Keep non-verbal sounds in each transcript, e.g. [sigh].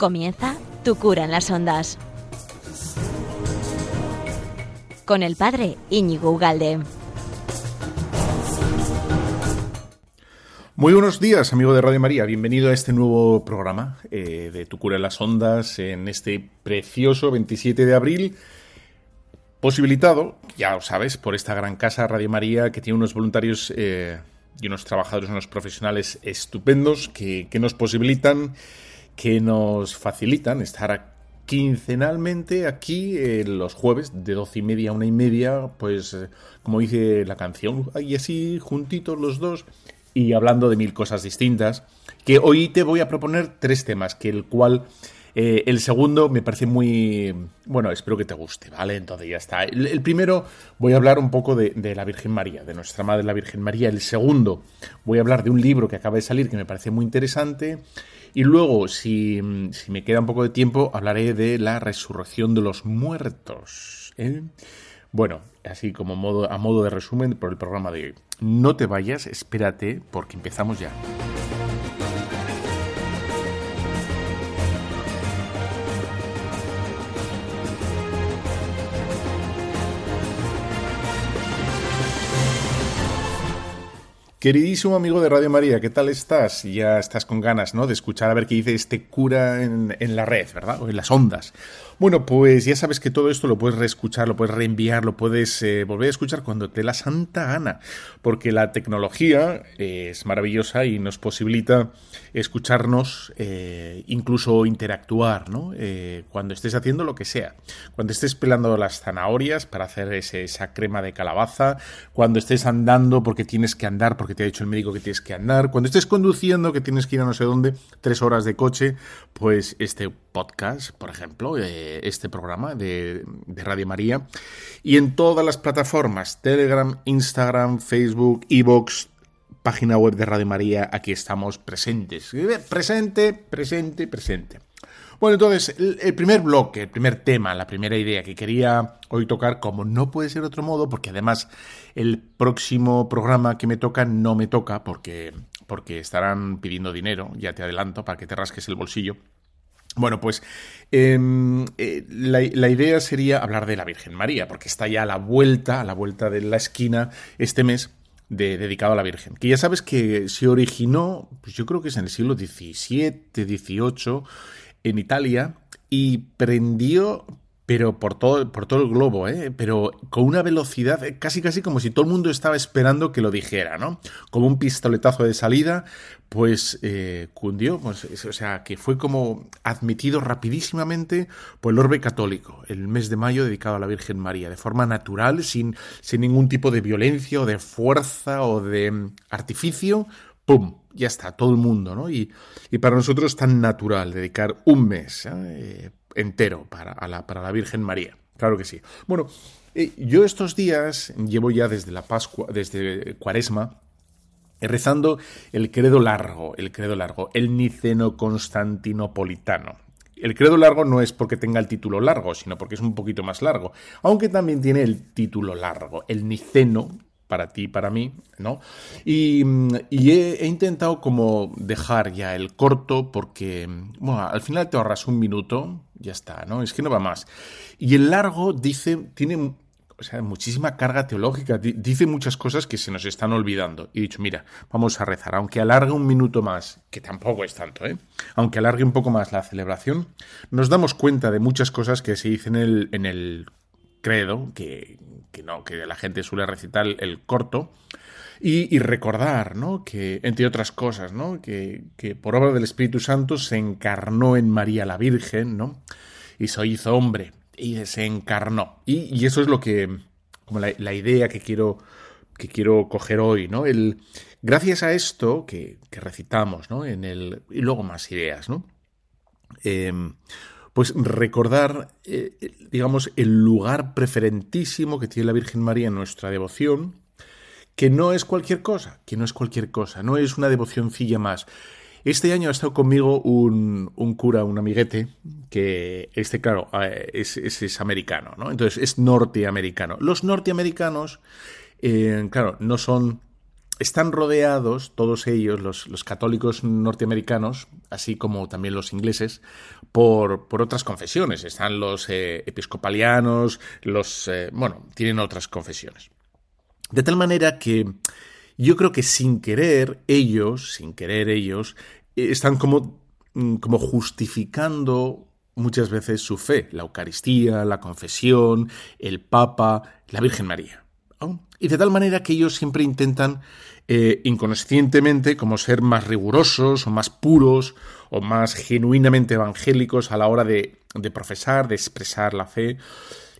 Comienza Tu cura en las ondas. Con el padre Íñigo Ugalde. Muy buenos días, amigo de Radio María. Bienvenido a este nuevo programa eh, de Tu cura en las ondas en este precioso 27 de abril. Posibilitado, ya lo sabes, por esta gran casa Radio María que tiene unos voluntarios eh, y unos trabajadores, unos profesionales estupendos que, que nos posibilitan que nos facilitan estar quincenalmente aquí eh, los jueves de doce y media a una y media, pues eh, como dice la canción, y así juntitos los dos y hablando de mil cosas distintas, que hoy te voy a proponer tres temas, que el cual... Eh, el segundo me parece muy... Bueno, espero que te guste, ¿vale? Entonces ya está. El, primero voy a hablar un poco de, de, la Virgen María, de nuestra Madre la Virgen María. El segundo voy a hablar de un libro que acaba de salir que me parece muy interesante. Y luego, si, me queda un poco de tiempo, hablaré de la resurrección de los muertos. ¿eh? Bueno, así como a modo de resumen por el programa de hoy. No te vayas, espérate, porque empezamos ya. Queridísimo amigo de Radio María, ¿qué tal estás? Ya estás con ganas, ¿no? De escuchar a ver qué dice este cura en, en la red, ¿verdad? O en las ondas. Bueno, pues ya sabes que todo esto lo puedes reescuchar, lo puedes reenviar, lo puedes eh, volver a escuchar cuando te la santa gana, porque la tecnología es maravillosa y nos posibilita escucharnos, eh, incluso interactuar, ¿no? Eh, cuando estés haciendo lo que sea, cuando estés pelando las zanahorias para hacer esa crema de calabaza, cuando estés andando porque tienes que andar, porque te ha dicho el médico que tienes que andar, cuando estés conduciendo que tienes que ir a no sé dónde, tres horas de coche, pues este podcast, por ejemplo, este programa de, Radio María. Y en todas las plataformas, Telegram, Instagram, Facebook, Evox, página web de Radio María, aquí estamos presentes. Presente, presente, presente. Bueno, entonces, el, primer bloque, el primer tema, la primera idea que quería hoy tocar, como no puede ser otro modo, porque además el próximo programa que me toca no me toca, porque, porque estarán pidiendo dinero, ya te adelanto, para que te rasques el bolsillo. Bueno, pues em, eh, la, idea sería hablar de la Virgen María, porque está ya a la vuelta, a la vuelta de la esquina este mes de, dedicado a la Virgen. Que ya sabes que se originó, pues yo creo que es en el siglo XVII, XVIII, en Italia, y prendió pero por todo, por todo el globo, ¿eh? pero con una velocidad eh, casi casi como si todo el mundo estaba esperando que lo dijera, ¿no? Como un pistoletazo de salida, pues eh, cundió, pues, o sea, que fue como admitido rapidísimamente por el orbe católico, el mes de mayo dedicado a la Virgen María, de forma natural, sin, sin ningún tipo de violencia o de fuerza o de mm, artificio, ¡pum! Ya está, todo el mundo, ¿no? Y, y para nosotros es tan natural dedicar un mes ¿eh? entero para, la, para la Virgen María. Claro que sí. Bueno, eh, yo estos días llevo ya desde la Pascua, desde Cuaresma, rezando el credo largo, el credo largo, el niceno constantinopolitano. El credo largo no es porque tenga el título largo, sino porque es un poquito más largo, aunque también tiene el título largo, el niceno para ti, para mí, ¿no? Y, he, intentado como dejar ya el corto porque, bueno, al final te ahorras un minuto, ya está, ¿no? Es que no va más. Y el largo dice, tiene o sea, muchísima carga teológica, dice muchas cosas que se nos están olvidando. Y he dicho, mira, vamos a rezar, aunque alargue un minuto más, que tampoco es tanto, ¿eh? Aunque alargue un poco más la celebración, nos damos cuenta de muchas cosas que se dicen en el, en el credo, que, que no, que la gente suele recitar el, corto, y, recordar, ¿no? Que, entre otras cosas, ¿no? Que, que, por obra del Espíritu Santo se encarnó en María la Virgen, ¿no? Y se hizo hombre, y se encarnó. Y, eso es lo que, como la, idea que quiero, que quiero coger hoy, ¿no? El, gracias a esto que, que recitamos, ¿no? En el, y luego más ideas, ¿no? Eh, pues recordar, eh, digamos, el lugar preferentísimo que tiene la Virgen María en nuestra devoción, que no es cualquier cosa, que no es cualquier cosa, no es una devocioncilla más. Este año ha estado conmigo un, cura, un amiguete, que este, claro, eh, es, es, americano, ¿no? Entonces es norteamericano. Los norteamericanos, eh, claro, no son están rodeados, todos ellos, los, católicos norteamericanos, así como también los ingleses, por, otras confesiones. Están los eh, episcopalianos, los... Eh, bueno, tienen otras confesiones. De tal manera que yo creo que sin querer ellos, sin querer ellos, eh, están como, mm, como justificando muchas veces su fe, la Eucaristía, la confesión, el Papa, la Virgen María. Y de tal manera que ellos siempre intentan eh, inconscientemente como ser más rigurosos o más puros o más genuinamente evangélicos a la hora de, profesar, de expresar la fe.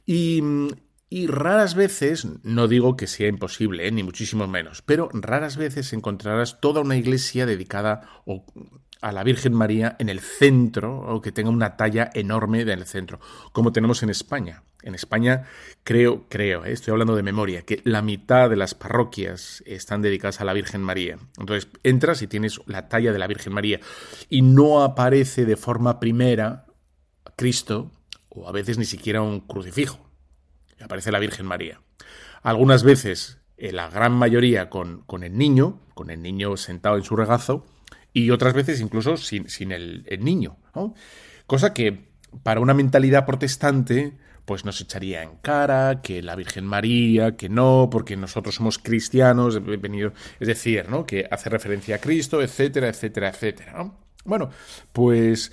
Y, raras veces, no digo que sea imposible, eh, ni muchísimo menos, pero raras veces encontrarás toda una iglesia dedicada a la Virgen María en el centro, o que tenga una talla enorme en el centro, como tenemos en España. En España, creo, creo, eh, estoy hablando de memoria, que la mitad de las parroquias están dedicadas a la Virgen María. Entonces, entras y tienes la talla de la Virgen María y no aparece de forma primera Cristo, o a veces ni siquiera un crucifijo. Aparece la Virgen María. Algunas veces, en la gran mayoría, con, con el niño, con el niño sentado en su regazo, y otras veces incluso sin, sin el, el, niño. Cosa que para una mentalidad protestante pues nos echaría en cara que la Virgen María, que no, porque nosotros somos cristianos, venido, es decir, ¿no? que hace referencia a Cristo, etcétera, etcétera, etcétera. Bueno, pues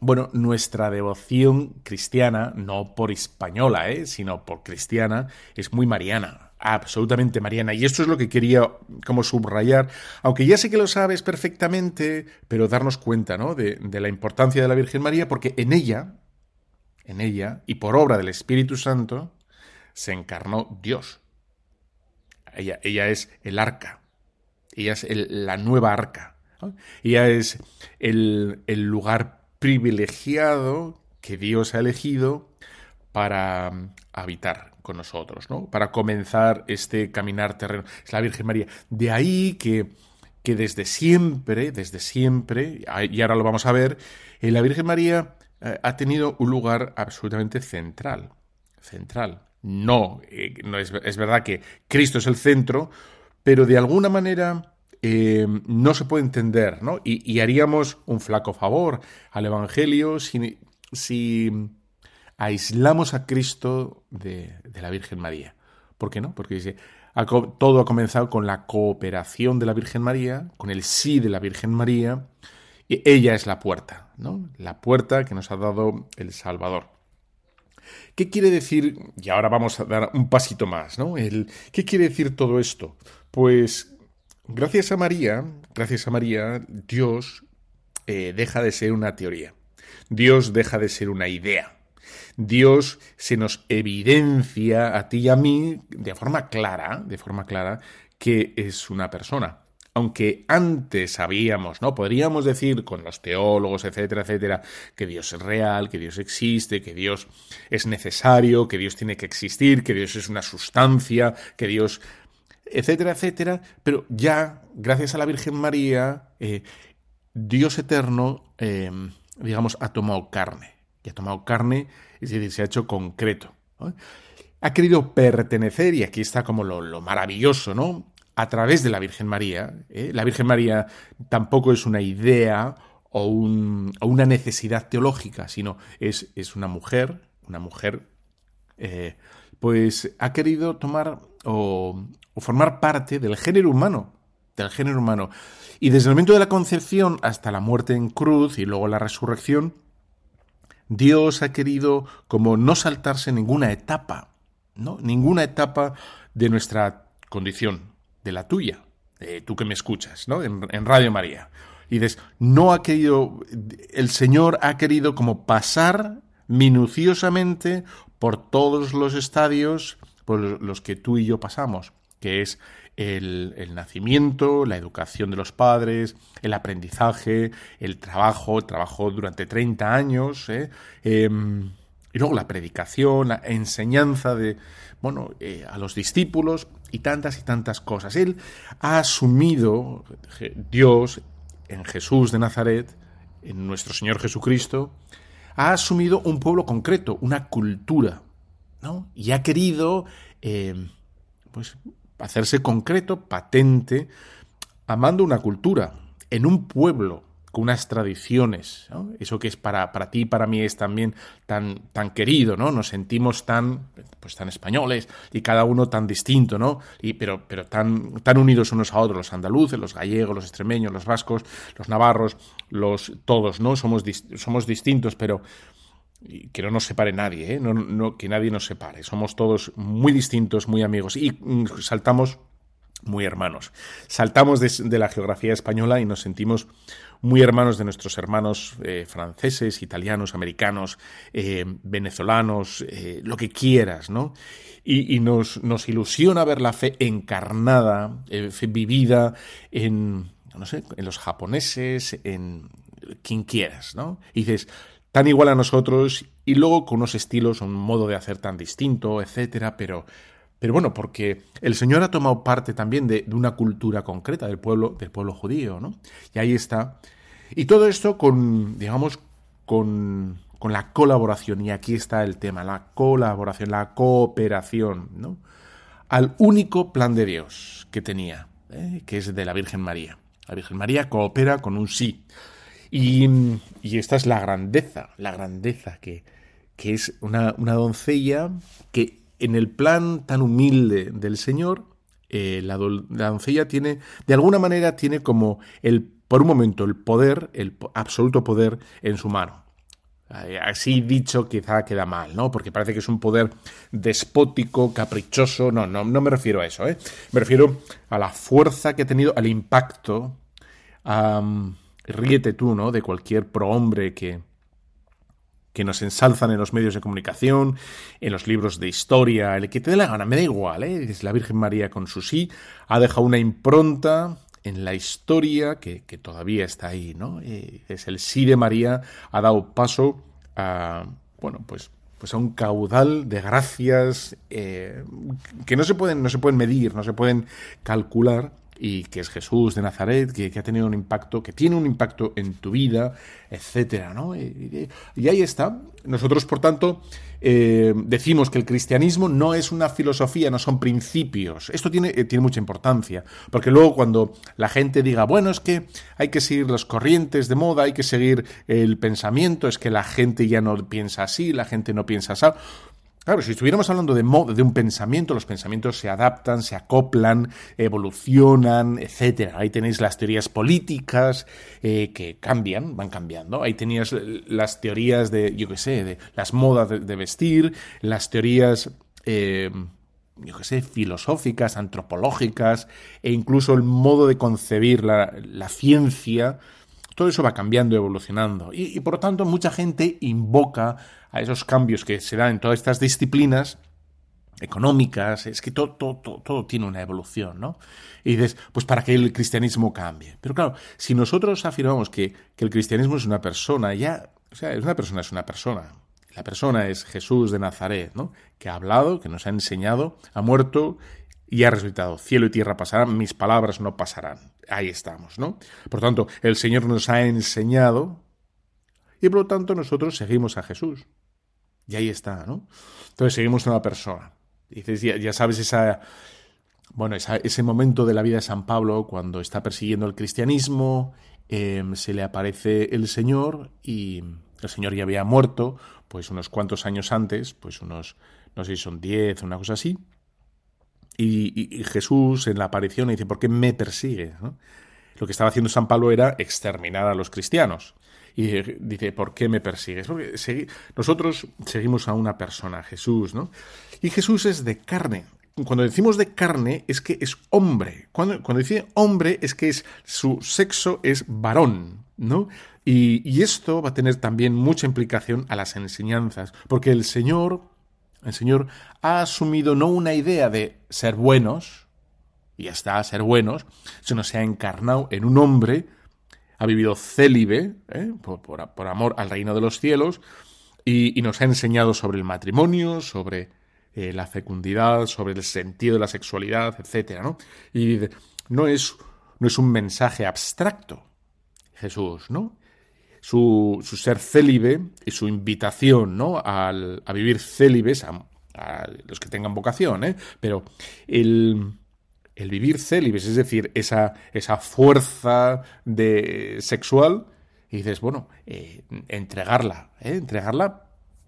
bueno, nuestra devoción cristiana, no por española, ¿eh? sino por cristiana, es muy mariana, absolutamente mariana. Y esto es lo que quería como subrayar, aunque ya sé que lo sabes perfectamente, pero darnos cuenta ¿no? de, la importancia de la Virgen María, porque en ella, en ella, y por obra del Espíritu Santo, se encarnó Dios. Ella, ella es el arca, ella es la nueva arca, ella es el, lugar privilegiado que Dios ha elegido para habitar con nosotros, ¿no? Para comenzar este caminar terreno. Es la Virgen María. De ahí que, que desde siempre, desde siempre, y ahora lo vamos a ver, eh, la Virgen María eh, ha tenido un lugar absolutamente central. Central. No, eh, no es, verdad que Cristo es el centro, pero de alguna manera no se puede entender, ¿no? Y, haríamos un flaco favor al Evangelio si, si aislamos a Cristo de, la Virgen María. ¿Por qué no? Porque dice, todo ha comenzado con la cooperación de la Virgen María, con el sí de la Virgen María, y ella es la puerta, ¿no? La puerta que nos ha dado el Salvador. ¿Qué quiere decir? Y ahora vamos a dar un pasito más, ¿no? ¿Qué quiere decir todo esto? Pues gracias a María, gracias a María, Dios eh, deja de ser una teoría. Dios deja de ser una idea. Dios se nos evidencia a ti y a mí de forma clara, de forma clara, que es una persona. Aunque antes sabíamos, ¿no? Podríamos decir con los teólogos, etcétera, etcétera, que Dios es real, que Dios existe, que Dios es necesario, que Dios tiene que existir, que Dios es una sustancia, que Dios, etcétera, etcétera, pero ya, gracias a la Virgen María, eh, Dios eterno, eh, digamos, ha tomado carne, ha tomado carne, es decir, se ha hecho concreto. Ha querido pertenecer, y aquí está como lo, lo maravilloso, ¿no? a través de la Virgen María. ¿eh? La Virgen María tampoco es una idea o, una necesidad teológica, sino es, es una mujer, una mujer, eh, pues ha querido tomar o, formar parte del género humano, del género humano. Y desde el momento de la concepción hasta la muerte en cruz y luego la resurrección, Dios ha querido como no saltarse ninguna etapa, ¿no? Ninguna etapa de nuestra condición de la tuya, tú que me escuchas, ¿no? En, Radio María. Y dices, no ha querido, el Señor ha querido como pasar minuciosamente por todos los estadios por los que tú y yo pasamos, que es el, nacimiento, la educación de los padres, el aprendizaje, el trabajo, el trabajo durante 30 años, ¿eh? Em, y luego la predicación, la enseñanza de, bueno, eh, a los discípulos y tantas y tantas cosas. Él ha asumido, Dios, en Jesús de Nazaret, en nuestro Señor Jesucristo, ha asumido un pueblo concreto, una cultura, ¿no? Y ha querido, eh, pues, hacerse concreto, patente, amando una cultura, en un pueblo, con unas tradiciones, eso que es para, para ti y para mí es también tan, tan querido, ¿no? Nos sentimos tan, pues tan españoles y cada uno tan distinto, ¿no? Y, pero pero tan, tan unidos unos a otros, los andaluces, los gallegos, los extremeños, los vascos, los navarros, los todos, ¿no? Somos, somos distintos, pero que no nos separe nadie, ¿eh? que nadie nos separe. Somos todos muy distintos, muy amigos y mm, saltamos muy hermanos. Saltamos de, la geografía española y nos sentimos muy hermanos de nuestros hermanos eh, franceses, italianos, americanos, eh, venezolanos, eh, lo que quieras, ¿no? Y, nos, nos, ilusiona ver la fe encarnada, fe vivida en, no sé, en los japoneses, en quien quieras, ¿no? Y dices, tan igual a nosotros y luego con unos estilos, un modo de hacer tan distinto, etcétera, pero pero bueno, porque el Señor ha tomado parte también de, una cultura concreta del pueblo, del pueblo judío, ¿no? Y ahí está. Y todo esto con, digamos, con, con la colaboración, y aquí está el tema, la colaboración, la cooperación, ¿no? Al único plan de Dios que tenía, ¿eh? que es de la Virgen María. La Virgen María coopera con un sí. Y, esta es la grandeza, la grandeza que, que es una, una doncella que en el plan tan humilde del Señor, eh, la, doncella tiene, de alguna manera, tiene como el, por un momento, el poder, el absoluto poder en su mano. Eh, así dicho quizá queda mal, ¿no? Porque parece que es un poder despótico, caprichoso. No, no, no me refiero a eso, ¿eh? Me refiero a la fuerza que ha tenido, al impacto. Ríete tú, ¿no? De cualquier prohombre que, que nos ensalzan en los medios de comunicación, en los libros de historia, el que te dé la gana, me da igual, ¿eh? la Virgen María con su sí ha dejado una impronta en la historia que, todavía está ahí, ¿no? Eh, es el sí de María, ha dado paso a, bueno, pues pues a un caudal de gracias eh, que no se pueden no se pueden medir no se pueden calcular y que es Jesús de Nazaret, que, ha tenido un impacto, que tiene un impacto en tu vida, etcétera, ¿no? Y, ahí está. Nosotros, por tanto, eh, decimos que el cristianismo no es una filosofía, no son principios. Esto tiene, eh, tiene mucha importancia, porque luego cuando la gente diga, bueno, es que hay que seguir las corrientes de moda, hay que seguir el pensamiento, es que la gente ya no piensa así, la gente no piensa así, Claro, si estuviéramos hablando de, de un pensamiento, los pensamientos se adaptan, se acoplan, evolucionan, etc. Ahí tenéis las teorías políticas eh, que cambian, van cambiando. Ahí tenías las teorías de, yo qué sé, de las modas de, vestir, las teorías... Eh, yo qué sé, filosóficas, antropológicas, e incluso el modo de concebir la, la ciencia, todo eso va cambiando, evolucionando. Y, y, por lo tanto, mucha gente invoca a esos cambios que se dan en todas estas disciplinas económicas, es que todo, todo, todo, tiene una evolución, ¿no? Y dices, pues para que el cristianismo cambie. Pero claro, si nosotros afirmamos que, que el cristianismo es una persona, ya, o sea, es una persona, es una persona. La persona es Jesús de Nazaret, ¿no? Que ha hablado, que nos ha enseñado, ha muerto y ha resucitado. Cielo y tierra pasarán, mis palabras no pasarán. Ahí estamos, ¿no? Por tanto, el Señor nos ha enseñado y por lo tanto nosotros seguimos a Jesús. Y ahí está, ¿no? Entonces seguimos a una persona. Dices, ya, sabes esa, bueno, ese momento de la vida de San Pablo cuando está persiguiendo el cristianismo, em, se le aparece el Señor y el Señor ya había muerto, pues unos cuantos años antes, pues unos, no sé si son diez, una cosa así. Y, Jesús en la aparición dice, ¿por qué me persigue? Lo que estaba haciendo San Pablo era exterminar a los cristianos. Y dice, ¿por qué me persigues? Nosotros seguimos a una persona, Jesús, ¿no? Y Jesús es de carne. Cuando decimos de carne es que es hombre. Cuando, cuando dice hombre es que es, su sexo es varón, ¿no? Y, y esto va a tener también mucha implicación a las enseñanzas, porque el Señor, el Señor ha asumido no una idea de ser buenos, y ya está, ser buenos, sino se ha encarnado en un hombre ha vivido célibe, ¿eh? por, amor al reino de los cielos, y, nos ha enseñado sobre el matrimonio, sobre eh, la fecundidad, sobre el sentido de la sexualidad, etc. Y no es, no es un mensaje abstracto, Jesús, ¿no? Su, ser célibe y su invitación ¿no? a vivir célibes, a, los que tengan vocación, ¿eh? pero el, el vivir célibes, es decir, esa, esa fuerza de, sexual, y dices, bueno, eh, entregarla, ¿eh? entregarla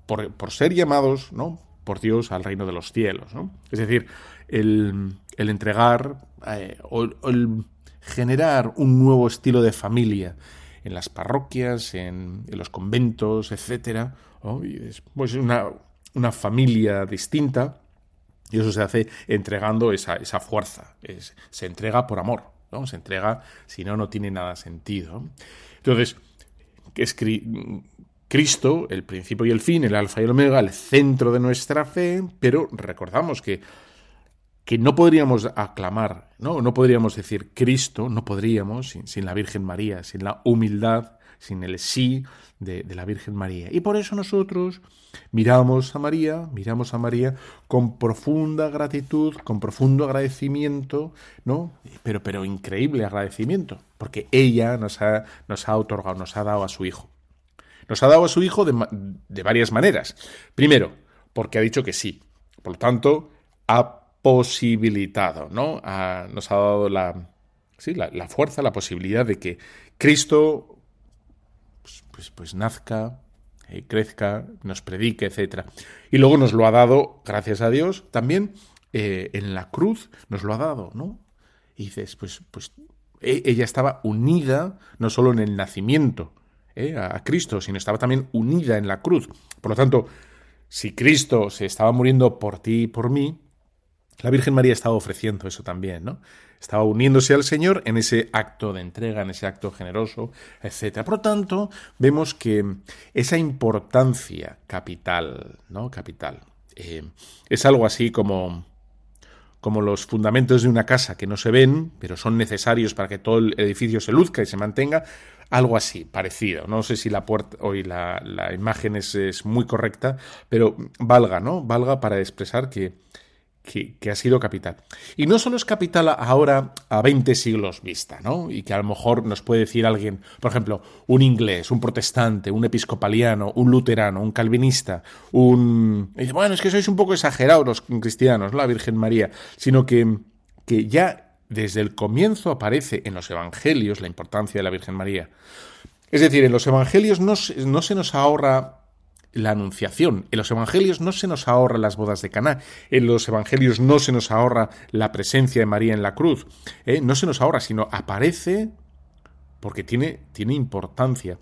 por, por, ser llamados, ¿no? Por Dios al reino de los cielos, ¿no? Es decir, el, el entregar eh, o el generar un nuevo estilo de familia en las parroquias, en, los conventos, etcétera, pues una, una familia distinta y eso se hace entregando esa, esa fuerza. se entrega por amor, ¿no? Se entrega, si no, no tiene nada sentido. Entonces, es Cristo, el principio y el fin, el alfa y el omega, el centro de nuestra fe, pero recordamos que, que no podríamos aclamar, ¿no? No podríamos decir Cristo, no podríamos sin, sin la Virgen María, sin la humildad, sin el sí de, la Virgen María. Y por eso nosotros miramos a María, miramos a María con profunda gratitud, con profundo agradecimiento, ¿no? Pero, pero increíble agradecimiento, porque ella nos ha, nos ha otorgado, nos ha dado a su Hijo. Nos ha dado a su Hijo de, varias maneras. Primero, porque ha dicho que sí. Por lo tanto, ha posibilitado, ¿no? nos ha dado la, sí, la, la, fuerza, la posibilidad de que Cristo pues, pues, nazca, eh, crezca, nos predique, etc. Y luego nos lo ha dado, gracias a Dios, también eh, en la cruz nos lo ha dado, ¿no? Y dices, pues, pues e, ella estaba unida no solo en el nacimiento eh, a Cristo, sino estaba también unida en la cruz. Por lo tanto, si Cristo se estaba muriendo por ti y por mí, la Virgen María estaba ofreciendo eso también, ¿no? Estaba uniéndose al Señor en ese acto de entrega, en ese acto generoso, etc. Por lo tanto, vemos que esa importancia capital, ¿no? Capital. Eh, es algo así como, como los fundamentos de una casa que no se ven, pero son necesarios para que todo el edificio se luzca y se mantenga. Algo así, parecido. No sé si la puerta hoy la, la imagen es, es muy correcta, pero valga, ¿no? Valga para expresar que que, ha sido capital. Y no solo es capital ahora a 20 siglos vista, ¿no? Y que a lo mejor nos puede decir alguien, por ejemplo, un inglés, un protestante, un episcopaliano, un luterano, un calvinista, un... dice, bueno, es que sois un poco exagerados los cristianos, la Virgen María, sino que, que ya desde el comienzo aparece en los evangelios la importancia de la Virgen María. Es decir, en los evangelios no, no se nos ahorra la anunciación. En los evangelios no se nos ahorra las bodas de Caná, en los evangelios no se nos ahorra la presencia de María en la cruz, ¿eh? no se nos ahorra, sino aparece porque tiene, tiene importancia.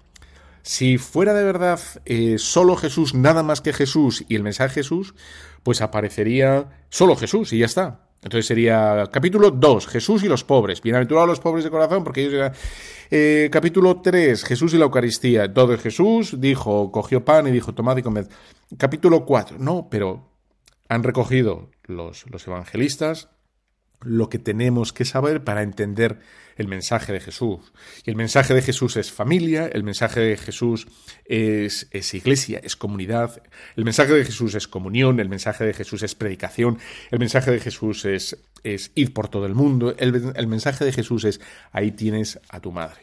Si fuera de verdad eh, solo Jesús, nada más que Jesús y el mensaje de Jesús, pues aparecería solo Jesús y ya está. Entonces sería capítulo 2, Jesús y los pobres. Bienaventurados los pobres de corazón, porque ellos eran... Eh, capítulo 3, Jesús y la Eucaristía. Todo es Jesús, dijo, cogió pan y dijo, tomad y comed. Capítulo 4, no, pero han recogido los, los evangelistas lo que tenemos que saber para entender el mensaje de Jesús. Y el mensaje de Jesús es familia, el mensaje de Jesús es, es, iglesia, es comunidad, el mensaje de Jesús es comunión, el mensaje de Jesús es predicación, el mensaje de Jesús es, es ir por todo el mundo, el, el, mensaje de Jesús es ahí tienes a tu madre.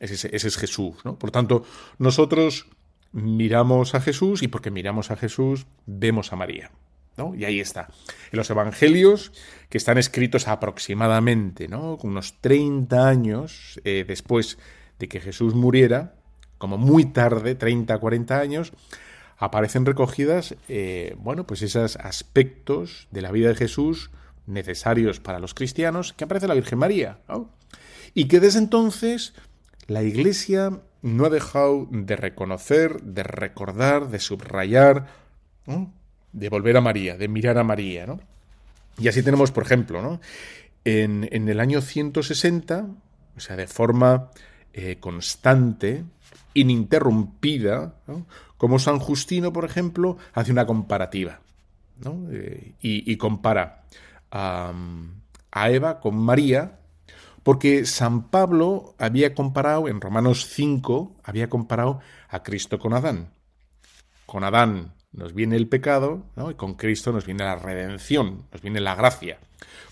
Ese, es Jesús, ¿no? Por tanto, nosotros miramos a Jesús y porque miramos a Jesús vemos a María. Y ahí está. En los evangelios, que están escritos aproximadamente, ¿no? Unos 30 años eh, después de que Jesús muriera, como muy tarde, 30, 40 años, aparecen recogidas, eh, bueno, pues esos aspectos de la vida de Jesús necesarios para los cristianos, que aparece la Virgen María, Y que desde entonces la Iglesia no ha dejado de reconocer, de recordar, de subrayar, de volver a María, de mirar a María, ¿no? Y así tenemos, por ejemplo, ¿no? En, en el año 160, o sea, de forma eh, constante, ininterrumpida, como San Justino, por ejemplo, hace una comparativa, ¿no? Eh, y, y, compara a, a Eva con María, porque San Pablo había comparado, en Romanos 5, había comparado a Cristo con Adán. Con Adán nos viene el pecado, ¿no? y con Cristo nos viene la redención, nos viene la gracia.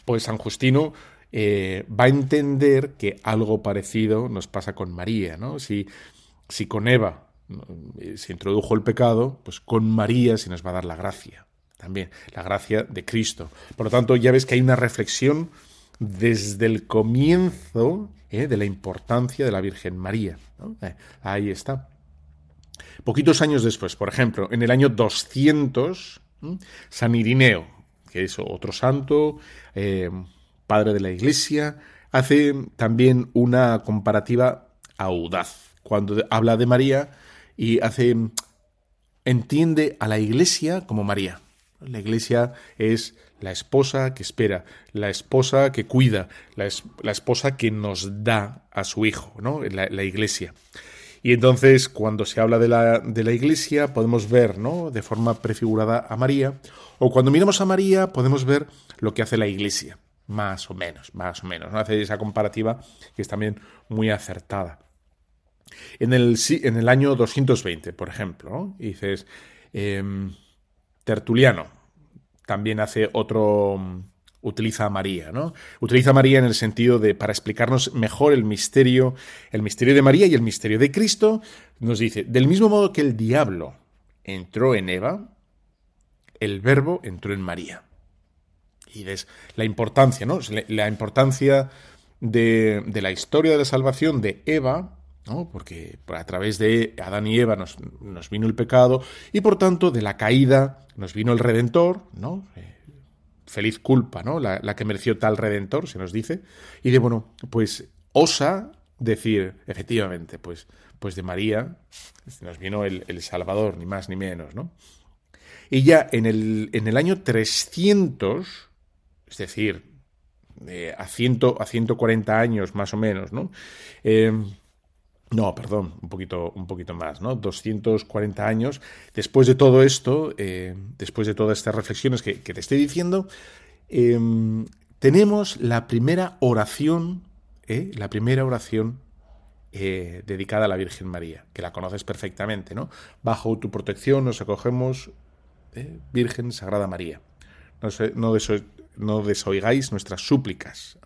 Pues San Justino eh, va a entender que algo parecido nos pasa con María, ¿no? Si, si con Eva eh, se introdujo el pecado, pues con María se nos va a dar la gracia, también, la gracia de Cristo. Por lo tanto, ya ves que hay una reflexión desde el comienzo ¿eh? de la importancia de la Virgen María. Ahí está. Poquitos años después, por ejemplo, en el año 200, San Irineo, que es otro santo, eh, padre de la Iglesia, hace también una comparativa audaz cuando habla de María y hace entiende a la Iglesia como María. La Iglesia es la esposa que espera, la esposa que cuida, la, esposa que nos da a su hijo, ¿no? La, la, Iglesia. Y entonces, cuando se habla de la, de la Iglesia, podemos ver, ¿no? De forma prefigurada a María, o cuando miramos a María, podemos ver lo que hace la Iglesia, más o menos, más o menos. ¿no? Hace esa comparativa que es también muy acertada. En el, en el año 220, por ejemplo, dices, em, Tertuliano también hace otro, utiliza a María, ¿no? Utiliza a María en el sentido de, para explicarnos mejor el misterio, el misterio de María y el misterio de Cristo, nos dice, del mismo modo que el diablo entró en Eva, el verbo entró en María. Y ves la importancia, ¿no? La importancia de, de la historia de la salvación de Eva ¿no? porque a través de Adán y Eva nos, vino el pecado y por tanto de la caída nos vino el Redentor, ¿no? Eh, feliz culpa, ¿no? La, que mereció tal Redentor, se nos dice, y de, bueno, pues osa decir, efectivamente, pues, pues de María nos vino el, Salvador, ni más ni menos, ¿no? Y ya en el, en el año 300, es decir, eh, a, ciento, a 140 años más o menos, ¿no? Eh, no, perdón, un poquito, un poquito más, ¿no? 240 años. Después de todo esto, eh, después de todas estas reflexiones que, te estoy diciendo, em, tenemos la primera oración, ¿eh? la primera oración eh, dedicada a la Virgen María, que la conoces perfectamente, ¿no? Bajo tu protección nos acogemos, Virgen Sagrada María. No desoigáis nuestras súplicas.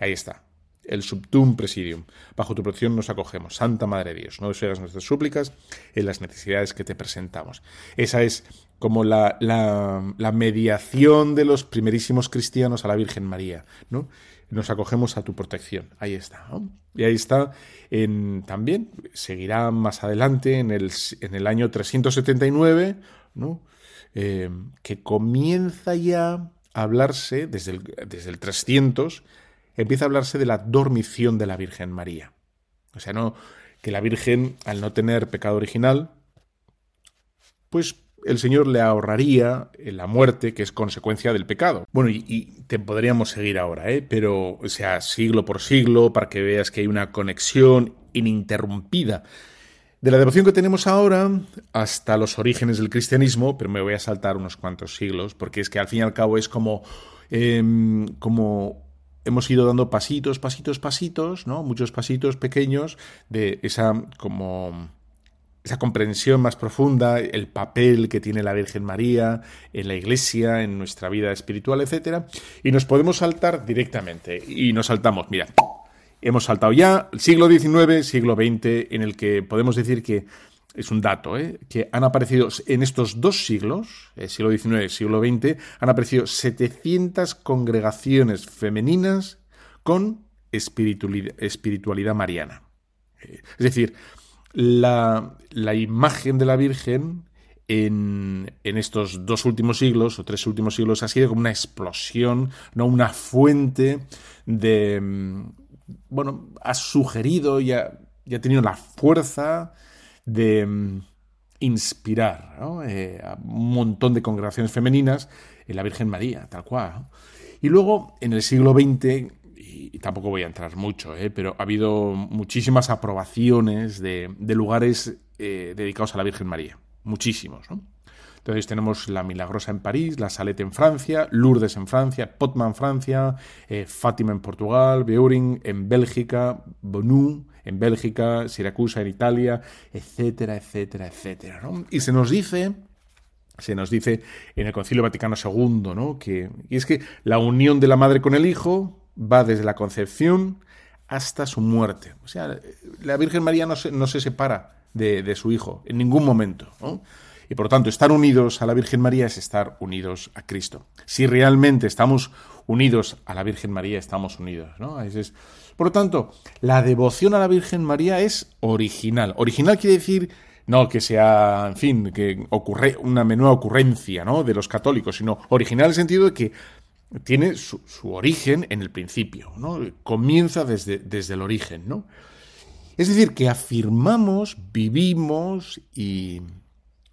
Ahí está el subtum presidium. Bajo tu protección nos acogemos. Santa Madre de Dios, no deseas nuestras súplicas en las necesidades que te presentamos. Esa es como la, la, mediación de los primerísimos cristianos a la Virgen María, ¿no? Nos acogemos a tu protección. Ahí está. Y ahí está en, también, seguirá más adelante en el, en el año 379, ¿no? Eh, que comienza ya a hablarse desde el, desde el 300 empieza a hablarse de la dormición de la Virgen María. O sea, no que la Virgen, al no tener pecado original, pues el Señor le ahorraría la muerte que es consecuencia del pecado. Bueno, y, te podríamos seguir ahora, ¿eh? pero, o sea, siglo por siglo, para que veas que hay una conexión ininterrumpida de la devoción que tenemos ahora hasta los orígenes del cristianismo, pero me voy a saltar unos cuantos siglos, porque es que al fin y al cabo es como, em, como hemos ido dando pasitos, pasitos, pasitos, ¿no? Muchos pasitos pequeños de esa como esa comprensión más profunda, el papel que tiene la Virgen María en la Iglesia, en nuestra vida espiritual, etcétera, y nos podemos saltar directamente y nos saltamos, mira, hemos saltado ya el siglo XIX, siglo XX, en el que podemos decir que es un dato, ¿eh? que han aparecido en estos dos siglos, el siglo XIX y siglo XX, han aparecido 700 congregaciones femeninas con espiritualidad, mariana. Eh, es decir, la, imagen de la Virgen en, estos dos últimos siglos o tres últimos siglos ha sido como una explosión, no una fuente de... Mm, bueno, ha sugerido y ha tenido la fuerza de mm, inspirar eh, a un montón de congregaciones femeninas en la Virgen María, tal cual. Y luego, en el siglo XX, y tampoco voy a entrar mucho, eh, pero ha habido muchísimas aprobaciones de, lugares eh, dedicados a la Virgen María. Muchísimos. Entonces tenemos la Milagrosa en París, la Salette en Francia, Lourdes en Francia, Potman en Francia, Fátima en Portugal, Beuring en Bélgica, Bonu en Bélgica, Siracusa en Italia, etcétera, etcétera, etcétera. Y se nos dice se nos dice en el Concilio Vaticano II, ¿no? Que, y es que la unión de la madre con el hijo va desde la concepción hasta su muerte. O sea, la Virgen María no se, no se separa de, de, su hijo en ningún momento. Y por lo tanto, estar unidos a la Virgen María es estar unidos a Cristo. Si realmente estamos unidos a la Virgen María, estamos unidos, ¿no? Es, por lo tanto, la devoción a la Virgen María es original. Original quiere decir no que sea, en fin, que ocurre una menuda ocurrencia, ¿no? De los católicos, sino original en el sentido de que tiene su, origen en el principio, ¿no? Comienza desde, desde el origen, ¿no? Es decir, que afirmamos, vivimos y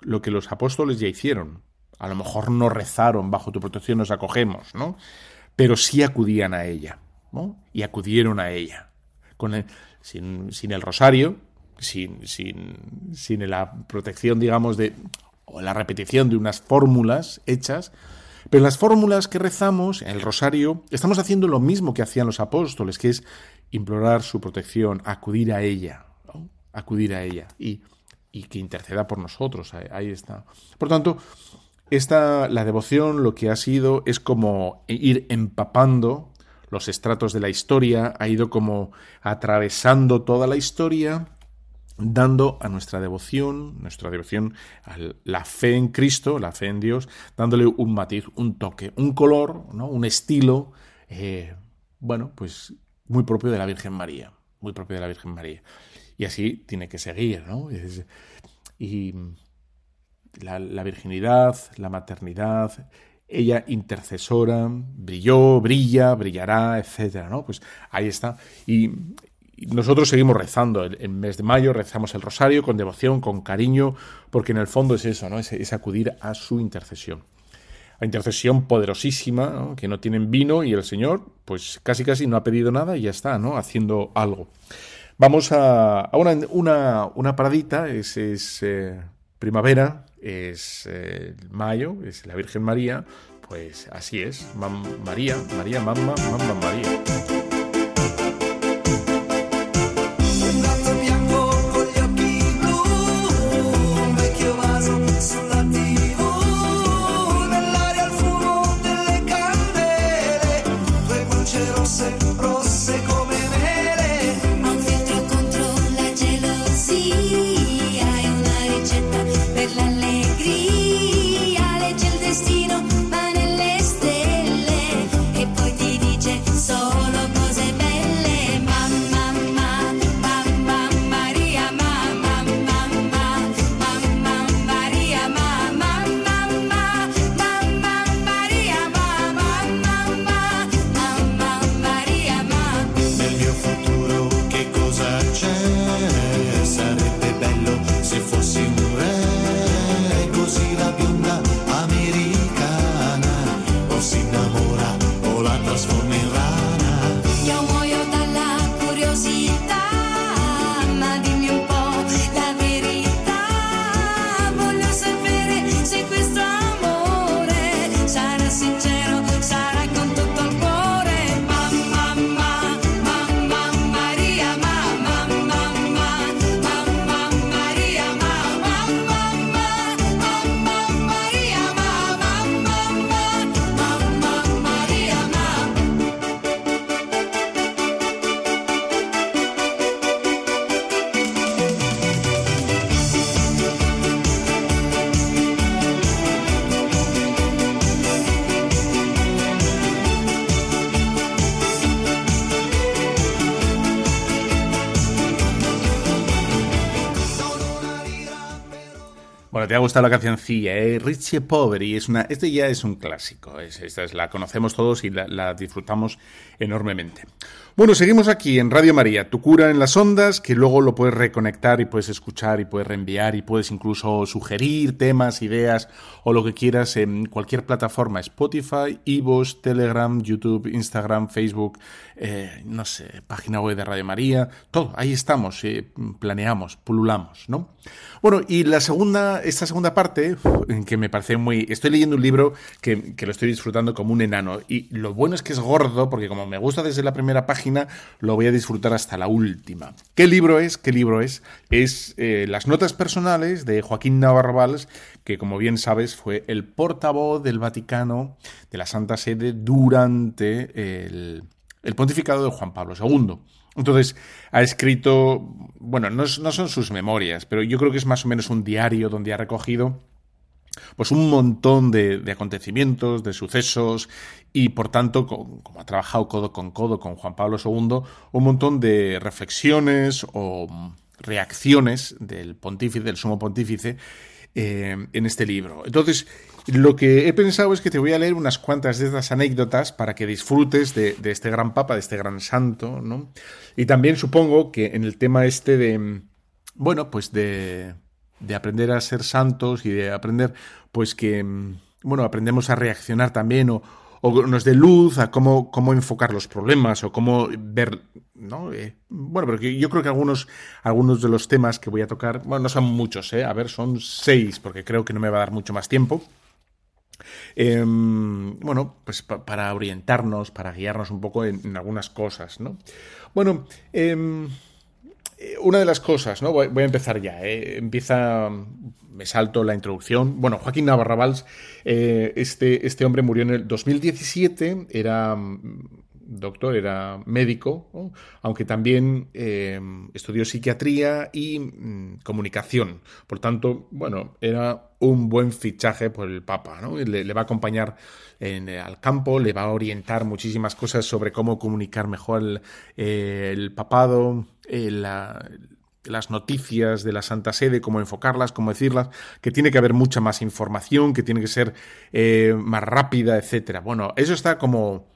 lo que los apóstoles ya hicieron. A lo mejor no rezaron, bajo tu protección nos acogemos, ¿no? Pero sí acudían a ella, Y acudieron a ella. Sin, sin, el rosario, sin, sin, sin la protección, digamos, de, o la repetición de unas fórmulas hechas, pero las fórmulas que rezamos, en el rosario, estamos haciendo lo mismo que hacían los apóstoles, que es implorar su protección, acudir a ella, acudir a ella y, y, que interceda por nosotros. Ahí, está. Por tanto, esta, la devoción lo que ha sido es como ir empapando los estratos de la historia, ha ido como atravesando toda la historia dando a nuestra devoción, nuestra devoción a la fe en Cristo, la fe en Dios, dándole un matiz, un toque, un color, ¿no? un estilo, eh, bueno, pues muy propio de la Virgen María, muy propio de la Virgen María. Y así tiene que seguir, ¿no? y la, la virginidad, la maternidad, ella intercesora, brilló, brilla, brillará, etcétera, ¿no? Pues ahí está. Y, nosotros seguimos rezando. El, mes de mayo rezamos el rosario con devoción, con cariño, porque en el fondo es eso, ¿no? Es, acudir a su intercesión. A intercesión poderosísima, que no tienen vino y el Señor, pues casi casi no ha pedido nada y ya está, ¿no? Haciendo algo. Vamos a, una, una, paradita, es, eh, primavera, es eh, mayo, es la Virgen María, pues así es, María, María, mamá, mamá María. Gustado la cancioncilla, ¿eh? Richie Poveri, es una, este ya es un clásico, esta es, la conocemos todos y la disfrutamos enormemente. Bueno, seguimos aquí en Radio María, tu cura en las ondas, que luego lo puedes reconectar y puedes escuchar y puedes reenviar y puedes incluso sugerir temas, ideas o lo que quieras en cualquier plataforma, Spotify, Ivos, Telegram, YouTube, Instagram, Facebook, eh, no sé, página web de Radio María, todo, ahí estamos, eh, planeamos, pululamos, ¿no? Bueno, y la segunda, esta segunda parte, que me parece muy... Estoy leyendo un libro que, que lo estoy disfrutando como un enano y lo bueno es que es gordo, porque como me gusta desde la primera página, lo voy a disfrutar hasta la última. ¿Qué libro es? ¿Qué libro es? Es eh, Las notas personales de Joaquín Navarro Valls, que como bien sabes fue el portavoz del Vaticano de la Santa Sede durante el, pontificado de Juan Pablo II. Entonces, ha escrito, bueno, no, no, son sus memorias, pero yo creo que es más o menos un diario donde ha recogido pues un montón de, acontecimientos, de sucesos y por tanto, como ha trabajado codo con codo con Juan Pablo II, un montón de reflexiones o reacciones del pontífice, del sumo pontífice, eh, en este libro. Entonces, lo que he pensado es que te voy a leer unas cuantas de estas anécdotas para que disfrutes de, este gran papa, de este gran santo, ¿no? Y también supongo que en el tema este de, bueno, pues de, de aprender a ser santos y de aprender, pues que, bueno, aprendemos a reaccionar también o, o nos dé luz a cómo, cómo enfocar los problemas o cómo ver, ¿no? Eh, bueno, pero yo creo que algunos, algunos de los temas que voy a tocar, bueno, no son muchos, ¿eh? A ver, son seis, porque creo que no me va a dar mucho más tiempo. Em, bueno, pues para orientarnos, para guiarnos un poco en, algunas cosas, ¿no? Bueno, em, eh, una de las cosas, ¿no? Voy, a empezar ya. ¿eh? Empieza, me salto la introducción. Bueno, Joaquín Navarra Valls, eh, este, este hombre murió en el 2017, era doctor, era médico, aunque también eh, estudió psiquiatría y mm, comunicación. Por tanto, bueno, era un buen fichaje por el Papa. ¿no? Le, va a acompañar en, al campo, le va a orientar muchísimas cosas sobre cómo comunicar mejor el, eh, papado, eh, las noticias de la Santa Sede, cómo enfocarlas, cómo decirlas, que tiene que haber mucha más información, que tiene que ser más rápida, etcétera. Bueno, eso está como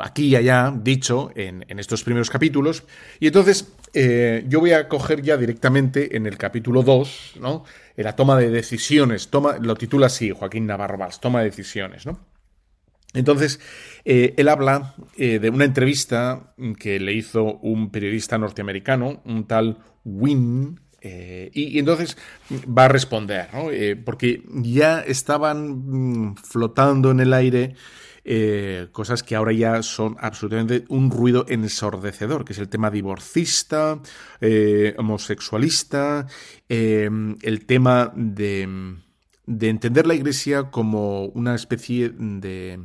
aquí y allá dicho en, estos primeros capítulos. Y entonces eh, yo voy a coger ya directamente en el capítulo 2, ¿no? En la toma de decisiones, toma, lo titula así Joaquín Navarro Valls, toma de decisiones, ¿no? Entonces, eh, él habla eh, de una entrevista que le hizo un periodista norteamericano, un tal Wynn, y, entonces va a responder, ¿no? porque ya estaban mm, flotando en el aire eh, cosas que ahora ya son absolutamente un ruido ensordecedor, que es el tema divorcista, eh, homosexualista, eh, el tema de, de, entender la Iglesia como una especie de,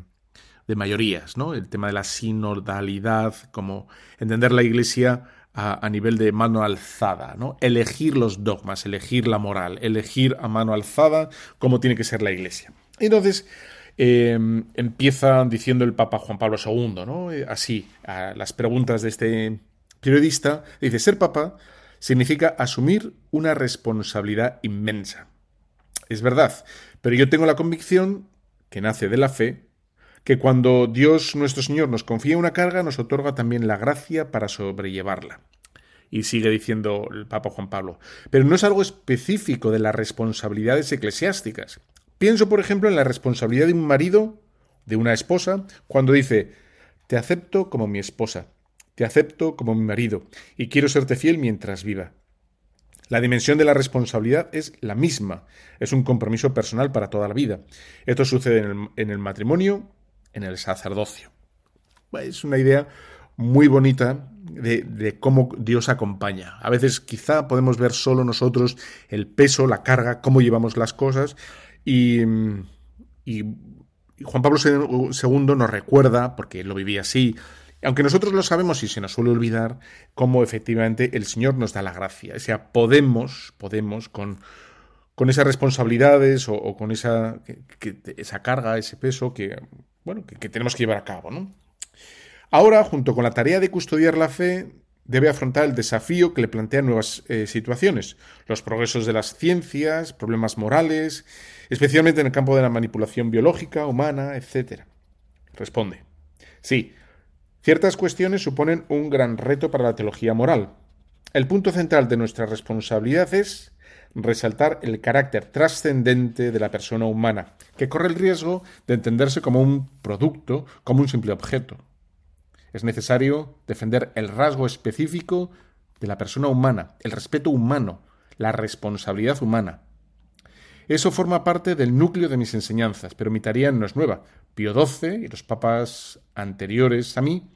de mayorías, ¿no? El tema de la sinodalidad, como entender la Iglesia a, a, nivel de mano alzada, ¿no? Elegir los dogmas, elegir la moral, elegir a mano alzada cómo tiene que ser la Iglesia. Entonces, Em, empieza diciendo el Papa Juan Pablo II, ¿no? Eh, así, a las preguntas de este periodista, dice, ser Papa significa asumir una responsabilidad inmensa. Es verdad, pero yo tengo la convicción, que nace de la fe, que cuando Dios nuestro Señor nos confía una carga, nos otorga también la gracia para sobrellevarla. Y sigue diciendo el Papa Juan Pablo. Pero no es algo específico de las responsabilidades eclesiásticas. Pienso, por ejemplo, en la responsabilidad de un marido, de una esposa, cuando dice, te acepto como mi esposa, te acepto como mi marido, y quiero serte fiel mientras viva. La dimensión de la responsabilidad es la misma, es un compromiso personal para toda la vida. Esto sucede en el, matrimonio, en el sacerdocio. Es una idea muy bonita de, de, cómo Dios acompaña. A veces quizá podemos ver solo nosotros el peso, la carga, cómo llevamos las cosas, y, Juan Pablo II nos recuerda, porque lo vivía así, aunque nosotros lo sabemos y se nos suele olvidar, cómo efectivamente el Señor nos da la gracia. O sea, podemos, podemos con, con esas responsabilidades o, con esa, esa carga, ese peso que, bueno, que, tenemos que llevar a cabo. Ahora, junto con la tarea de custodiar la fe, debe afrontar el desafío que le plantean nuevas eh, situaciones, los progresos de las ciencias, problemas morales, especialmente en el campo de la manipulación biológica, humana, etc. Responde. Sí, ciertas cuestiones suponen un gran reto para la teología moral. El punto central de nuestra responsabilidad es resaltar el carácter trascendente de la persona humana, que corre el riesgo de entenderse como un producto, como un simple objeto. Es necesario defender el rasgo específico de la persona humana, el respeto humano, la responsabilidad humana, eso forma parte del núcleo de mis enseñanzas, pero mi tarea no es nueva. Pío XII y los papas anteriores a mí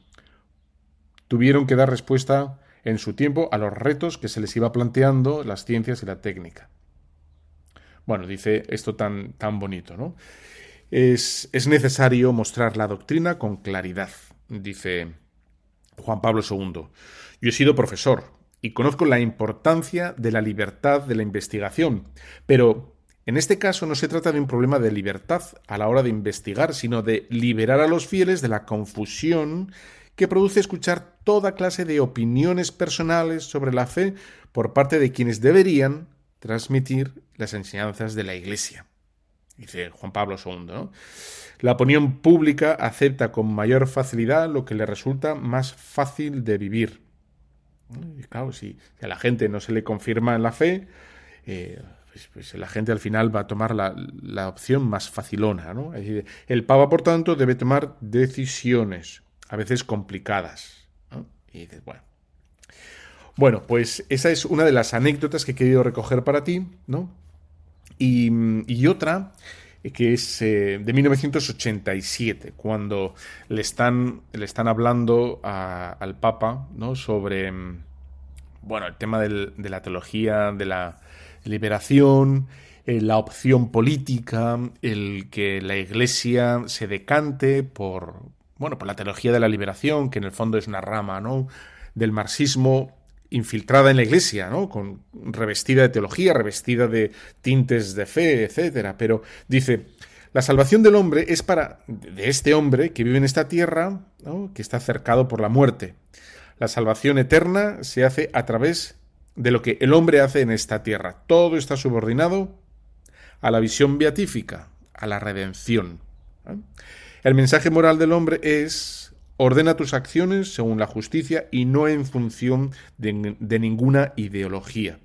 tuvieron que dar respuesta en su tiempo a los retos que se les iba planteando las ciencias y la técnica. Bueno, dice esto tan, tan bonito, ¿no? Es, es necesario mostrar la doctrina con claridad, dice Juan Pablo II. Yo he sido profesor y conozco la importancia de la libertad de la investigación, pero En este caso no se trata de un problema de libertad a la hora de investigar, sino de liberar a los fieles de la confusión que produce escuchar toda clase de opiniones personales sobre la fe por parte de quienes deberían transmitir las enseñanzas de la Iglesia. Dice Juan Pablo II. La opinión pública acepta con mayor facilidad lo que le resulta más fácil de vivir. Y claro, si, a la gente no se le confirma en la fe, eh, pues, pues, la gente al final va a tomar la, opción más facilona. ¿no? el Papa, por tanto, debe tomar decisiones, a veces complicadas. Y dices, bueno. Bueno, pues esa es una de las anécdotas que he querido recoger para ti, ¿no? Y, otra que es eh, de 1987, cuando le están, le están hablando al Papa ¿no? sobre bueno, el tema de la teología, de la liberación, eh, la opción política, el que la Iglesia se decante por, bueno, por la teología de la liberación, que en el fondo es una rama, ¿no? del marxismo infiltrada en la iglesia, ¿no? Con revestida de teología, revestida de tintes de fe, etcétera, pero dice, la salvación del hombre es para de este hombre que vive en esta tierra, que está cercado por la muerte. La salvación eterna se hace a través de lo que el hombre hace en esta tierra. Todo está subordinado a la visión beatífica, a la redención. El mensaje moral del hombre es ordena tus acciones según la justicia y no en función de, de ninguna ideología.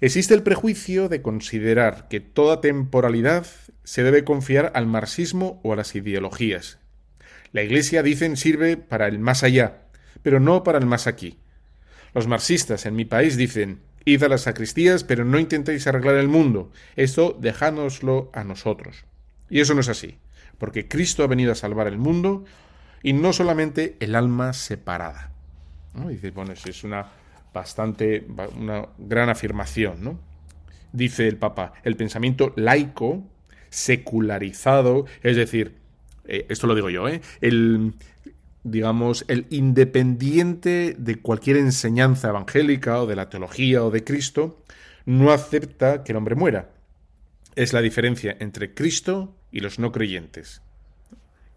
Existe el prejuicio de considerar que toda temporalidad se debe confiar al marxismo o a las ideologías. La Iglesia, dicen, sirve para el más allá, pero no para el más aquí. Los marxistas en mi país dicen, id a las sacristías, pero no intentéis arreglar el mundo. Esto dejánoslo a nosotros. Y eso no es así, porque Cristo ha venido a salvar el mundo y no solamente el alma separada. ¿no? Dice, bueno, es una bastante, una gran afirmación, ¿no? Dice el Papa, el pensamiento laico, secularizado, es decir, eh, esto lo digo yo, ¿eh? el, digamos, el independiente de cualquier enseñanza evangélica o de la teología o de Cristo, no acepta que el hombre muera. Es la diferencia entre Cristo y los no creyentes.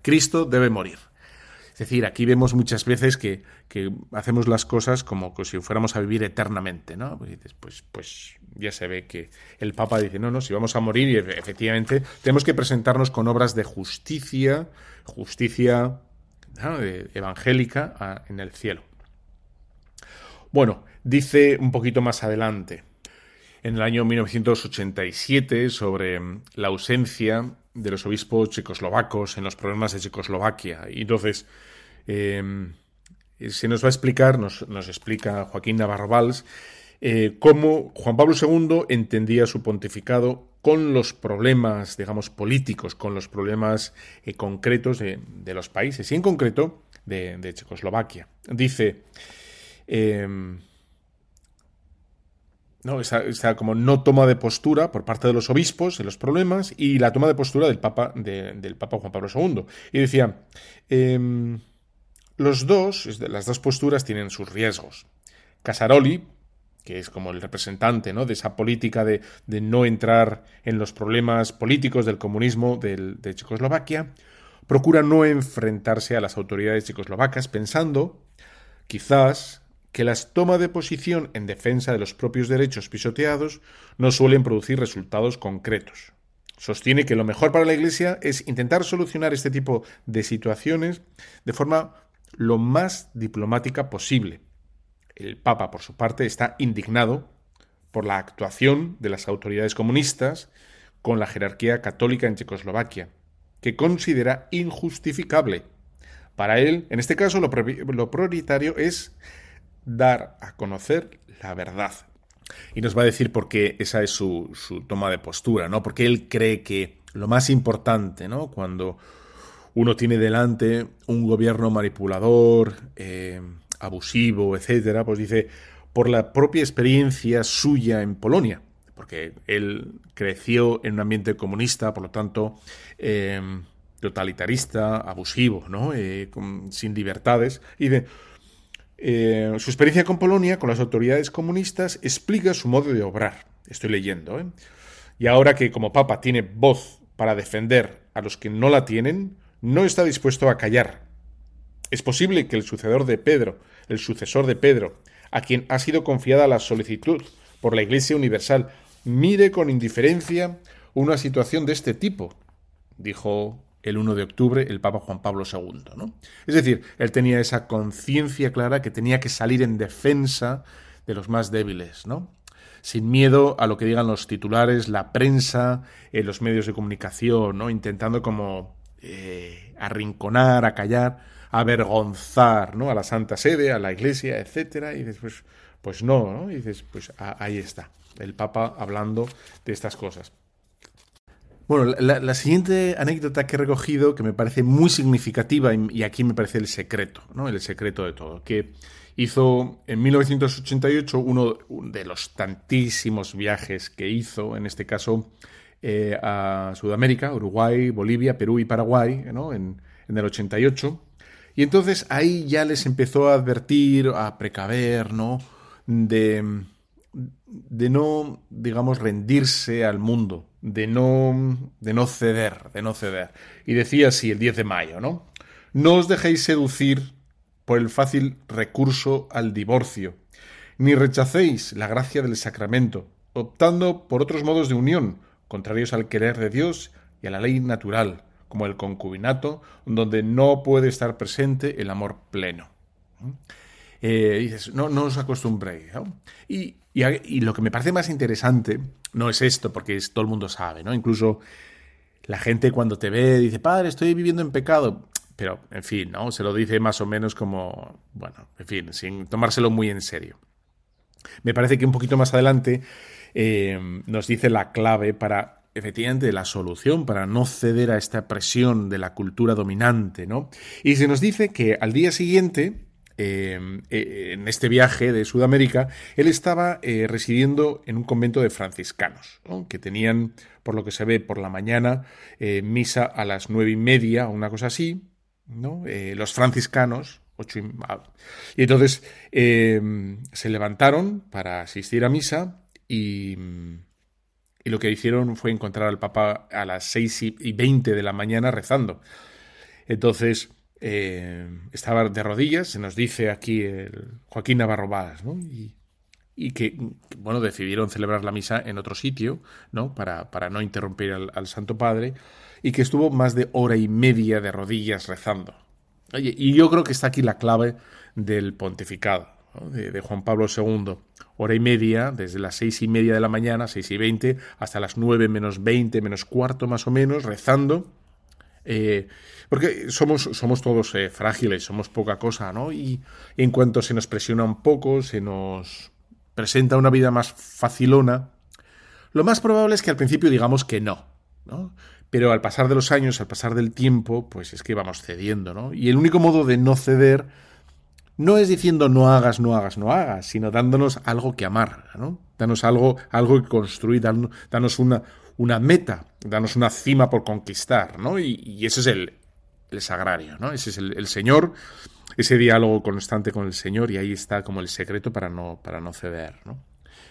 Cristo debe morir. Es decir, aquí vemos muchas veces que, hacemos las cosas como si fuéramos a vivir eternamente, ¿no? Pues, pues, pues, ya se ve que el Papa dice, no, no, si vamos a morir, y efectivamente tenemos que presentarnos con obras de justicia, justicia evangélica en el cielo. Bueno, dice un poquito más adelante, en el año 1987, sobre la ausencia de los obispos checoslovacos en los problemas de Checoslovaquia. Y entonces em, se nos va a explicar, nos, explica Joaquín Navarro Valls, eh, cómo Juan Pablo II entendía su pontificado con los problemas, digamos, políticos, con los problemas eh, concretos de, los países y en concreto de, Checoslovaquia. Dice, em, no, esa, como no toma de postura por parte de los obispos en los problemas y la toma de postura del Papa, del Papa Juan Pablo II. Y decía, em, los dos, las dos posturas tienen sus riesgos. Casaroli, que es como el representante ¿no? de esa política de, no entrar en los problemas políticos del comunismo de Checoslovaquia, procura no enfrentarse a las autoridades checoslovacas pensando, quizás, que las tomas de posición en defensa de los propios derechos pisoteados no suelen producir resultados concretos. Sostiene que lo mejor para la Iglesia es intentar solucionar este tipo de situaciones de forma lo más diplomática posible, el Papa, por su parte, está indignado por la actuación de las autoridades comunistas con la jerarquía católica en Checoslovaquia, que considera injustificable. Para él, en este caso, lo, prioritario es dar a conocer la verdad. Y nos va a decir por qué esa es su, toma de postura, ¿no? Porque él cree que lo más importante, ¿no? Cuando uno tiene delante un gobierno manipulador, eh, abusivo, etcétera, pues dice, por la propia experiencia suya en Polonia, porque él creció en un ambiente comunista, por lo tanto, em, totalitarista, abusivo, ¿no? Eh, sin libertades, y de eh, su experiencia con Polonia, con las autoridades comunistas, explica su modo de obrar. Estoy leyendo, ¿eh? Y ahora que como Papa tiene voz para defender a los que no la tienen, no está dispuesto a callar. Es posible que el sucedor de Pedro, el sucesor de Pedro, a quien ha sido confiada la solicitud por la Iglesia Universal, mire con indiferencia una situación de este tipo, dijo el 1 de octubre el Papa Juan Pablo II. Es decir, él tenía esa conciencia clara que tenía que salir en defensa de los más débiles, ¿no? sin miedo a lo que digan los titulares, la prensa, eh, los medios de comunicación, ¿no? intentando como eh, arrinconar, acallar, avergonzar ¿no? a la Santa Sede, a la Iglesia, etcétera, y dices, pues, pues no, ¿no? Y dices, pues ahí está, el Papa hablando de estas cosas. Bueno, la, siguiente anécdota que he recogido, que me parece muy significativa, y, aquí me parece el secreto, ¿no? El secreto de todo, que hizo en 1988 uno de los tantísimos viajes que hizo, en este caso eh, a Sudamérica, Uruguay, Bolivia, Perú y Paraguay, ¿no? en, en el 88. Y entonces ahí ya les empezó a advertir, a precaver, ¿no? De, de no, digamos, rendirse al mundo, de no, de no ceder, de no ceder. Y decía así el 10 de mayo, ¿no? No os dejéis seducir por el fácil recurso al divorcio, ni rechacéis la gracia del sacramento, optando por otros modos de unión, contrarios al querer de Dios y a la ley natural, como el concubinato, donde no puede estar presente el amor pleno. Eh, dices, no, no os acostumbréis. Y, y, lo que me parece más interesante no es esto, porque es, todo el mundo sabe, ¿no? Incluso la gente cuando te ve dice, padre, estoy viviendo en pecado. Pero, en fin, ¿no? Se lo dice más o menos como, bueno, en fin, sin tomárselo muy en serio. Me parece que un poquito más adelante eh, nos dice la clave para, efectivamente, la solución, para no ceder a esta presión de la cultura dominante, ¿no? Y se nos dice que al día siguiente, Em, eh, en este viaje de Sudamérica, él estaba eh, residiendo en un convento de franciscanos, que tenían, por lo que se ve por la mañana, eh, misa a las nueve y media, una cosa así, ¿no? los franciscanos, ocho y, ah, y entonces em, se levantaron para asistir a misa y, y, lo que hicieron fue encontrar al Papa a las seis y veinte de la mañana rezando. Entonces, eh, estaba de rodillas, se nos dice aquí el Joaquín Navarro Valls, ¿no? Y, que, bueno, decidieron celebrar la misa en otro sitio, ¿no? Para, para no interrumpir al, Santo Padre, y que estuvo más de hora y media de rodillas rezando. Oye, y yo creo que está aquí la clave del pontificado de, de, Juan Pablo II. Hora y media, desde las seis y media de la mañana, seis y veinte, hasta las nueve menos veinte, menos cuarto más o menos, rezando eh, porque somos, somos todos eh, frágiles, somos poca cosa, ¿no? Y en cuanto se nos presiona un poco, se nos presenta una vida más facilona, lo más probable es que al principio digamos que no, ¿no? Pero al pasar de los años, al pasar del tiempo, pues es que vamos cediendo, ¿no? Y el único modo de no ceder no es diciendo no hagas, no hagas, no hagas, sino dándonos algo que amar, ¿no? Danos algo, algo que construir, danos una, una meta, danos una cima por conquistar, ¿no? Y, ese es el, el, sagrario, ¿no? Ese es el, Señor, ese diálogo constante con el Señor y ahí está como el secreto para no, para no ceder, ¿no?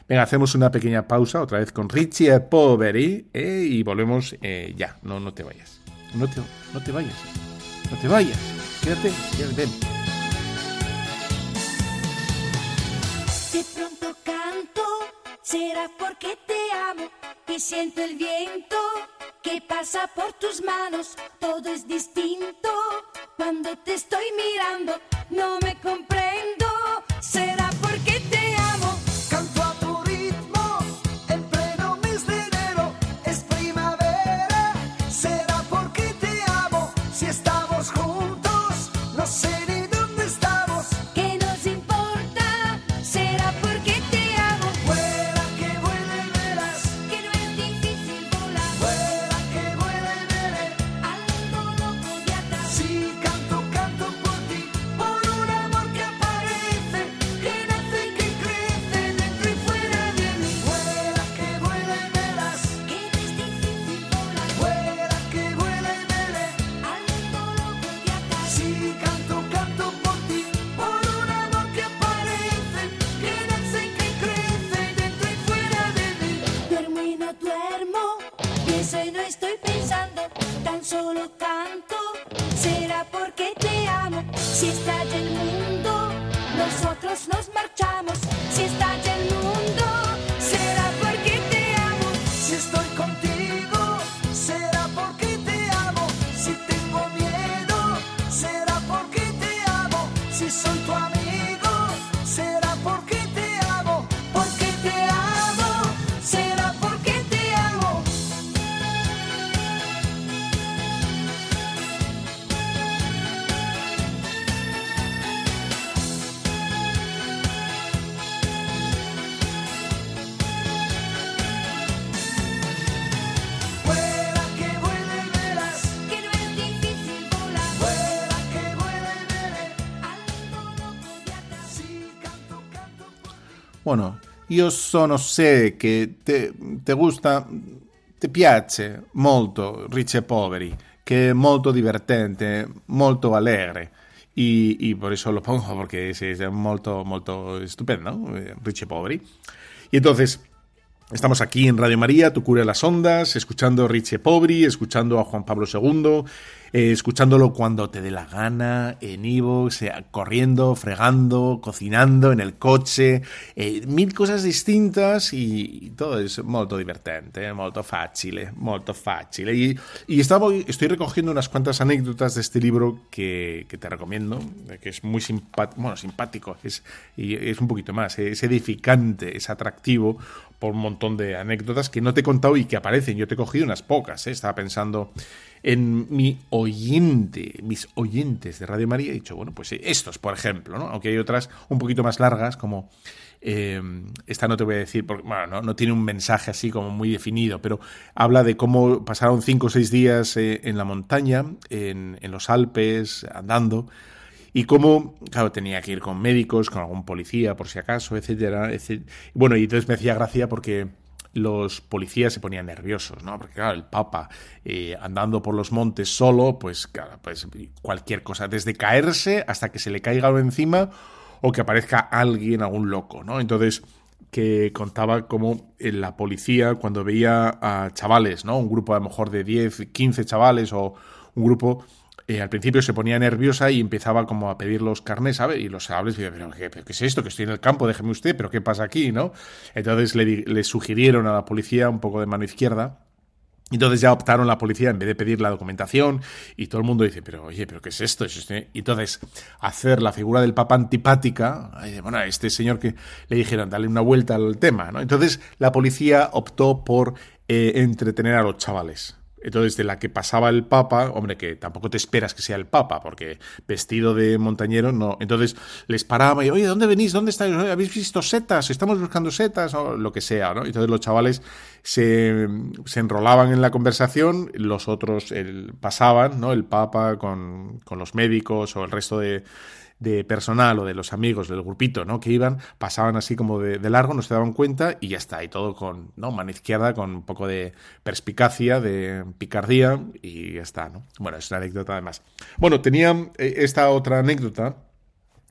Venga, hacemos una pequeña pausa otra vez con Richie Poveri ¿eh? y volvemos eh, ya. No, no te vayas. No te, no te vayas. No te vayas. Quédate, quédate. Será porque te amo y siento el viento que pasa por tus manos, todo es distinto. Cuando te estoy mirando, no me comprendo. solo canto. Será porque te amo. Si estás el mundo, nosotros nos marchamos. Io sono sé che te gusta, ti piace molto Ricci e Poveri, che è molto divertente, molto allegre. Y, y por eso lo pongo, es, [laughs] es molto, molto estupendo. Eh, Ricci e Poveri. Y entonces, Estamos aquí en Radio María, Tu cura las ondas, escuchando Richie Pobri, escuchando a Juan Pablo II, eh, escuchándolo cuando te dé la gana, en Ivox, eh, corriendo, fregando, cocinando, en el coche, eh, mil cosas distintas y, y todo es molto divertente, molto facile, molto facile. Y, y estaba, estoy recogiendo unas cuantas anécdotas de este libro que, que te recomiendo, que es muy simpático, bueno, simpático, es, y es un poquito más, es edificante, es atractivo por un montón de anécdotas que no te he contado y que aparecen. Yo te he cogido unas pocas, ¿eh? estaba pensando en mi oyente, mis oyentes de Radio María, he dicho, bueno, pues eh, estos, por ejemplo, ¿no? Aunque hay otras un poquito más largas, como eh, esta no te voy a decir, porque bueno, no, no, tiene un mensaje así como muy definido, pero habla de cómo pasaron cinco o seis días en la montaña, en, en los Alpes, andando, y cómo, claro, tenía que ir con médicos, con algún policía, por si acaso, etcétera, etcétera. Bueno, y entonces me hacía gracia porque los policías se ponían nerviosos, ¿no? Porque claro, el Papa eh, andando por los montes solo, pues claro, pues cualquier cosa, desde caerse hasta que se le caiga algo encima o que aparezca alguien, algún loco, ¿no? Entonces que contaba cómo la policía cuando veía a chavales, ¿no? Un grupo a lo mejor de 10, 15 chavales o un grupo eh, al principio se ponía nerviosa y empezaba como a pedir los carnes, ¿sabes? Y los chavales decían, ¿pero qué, es esto? Que estoy en el campo, déjeme usted, ¿pero qué pasa aquí, no? Entonces le, le sugirieron a la policía un poco de mano izquierda entonces ya optaron la policía en vez de pedir la documentación y todo el mundo dice, pero oye, pero ¿qué es esto? Y entonces hacer la figura del papa antipática, bueno, a este señor que le dijeron, dale una vuelta al tema, ¿no? Entonces la policía optó por eh, entretener a los chavales. Entonces, de la que pasaba el Papa, hombre, que tampoco te esperas que sea el Papa, porque vestido de montañero, no. Entonces les paraba y, oye, ¿dónde venís? ¿Dónde estáis? ¿Habéis visto setas? ¿Estamos buscando setas? O lo que sea, ¿no? Entonces los chavales se, se enrolaban en la conversación, los otros el, pasaban, ¿no? El Papa con, con los médicos o el resto de, de personal o de los amigos del grupito, ¿no? Que iban, pasaban así como de, largo, no se daban cuenta y ya está, y todo con, ¿no? Mano izquierda, con un poco de perspicacia, de picardía y ya está, ¿no? Bueno, es una anécdota además. Bueno, tenía esta otra anécdota,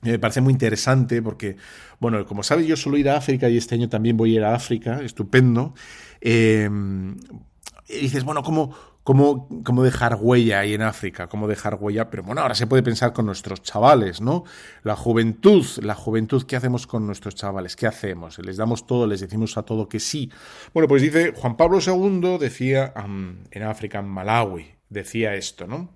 me parece muy interesante porque, bueno, como sabes, yo suelo ir a África y este año también voy a ir a África, estupendo. Eh, y dices, bueno, ¿cómo, cómo, cómo dejar huella ahí en África, cómo dejar huella, pero bueno, ahora se puede pensar con nuestros chavales, ¿no? La juventud, la juventud, ¿qué hacemos con nuestros chavales? ¿Qué hacemos? ¿Les damos todo? ¿Les decimos a todo que sí? Bueno, pues dice, Juan Pablo II decía en África, en Malawi, decía esto, ¿no?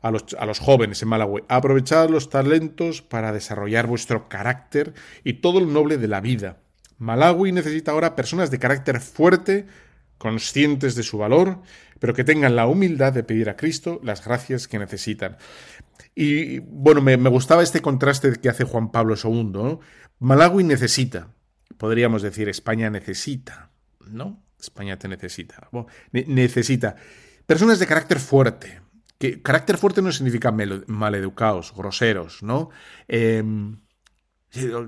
A los, a los, jóvenes en Malawi. Aprovechad los talentos para desarrollar vuestro carácter y todo lo noble de la vida. Malawi necesita ahora personas de carácter fuerte, conscientes de su valor, pero que tengan la humildad de pedir a Cristo las gracias que necesitan. Y bueno, me, me gustaba este contraste que hace Juan Pablo II. ¿no? Malawi necesita, podríamos decir, España necesita, ¿no? España te necesita. Necesita personas de carácter fuerte. Que carácter fuerte no significa maleducados, groseros, ¿no? Eh,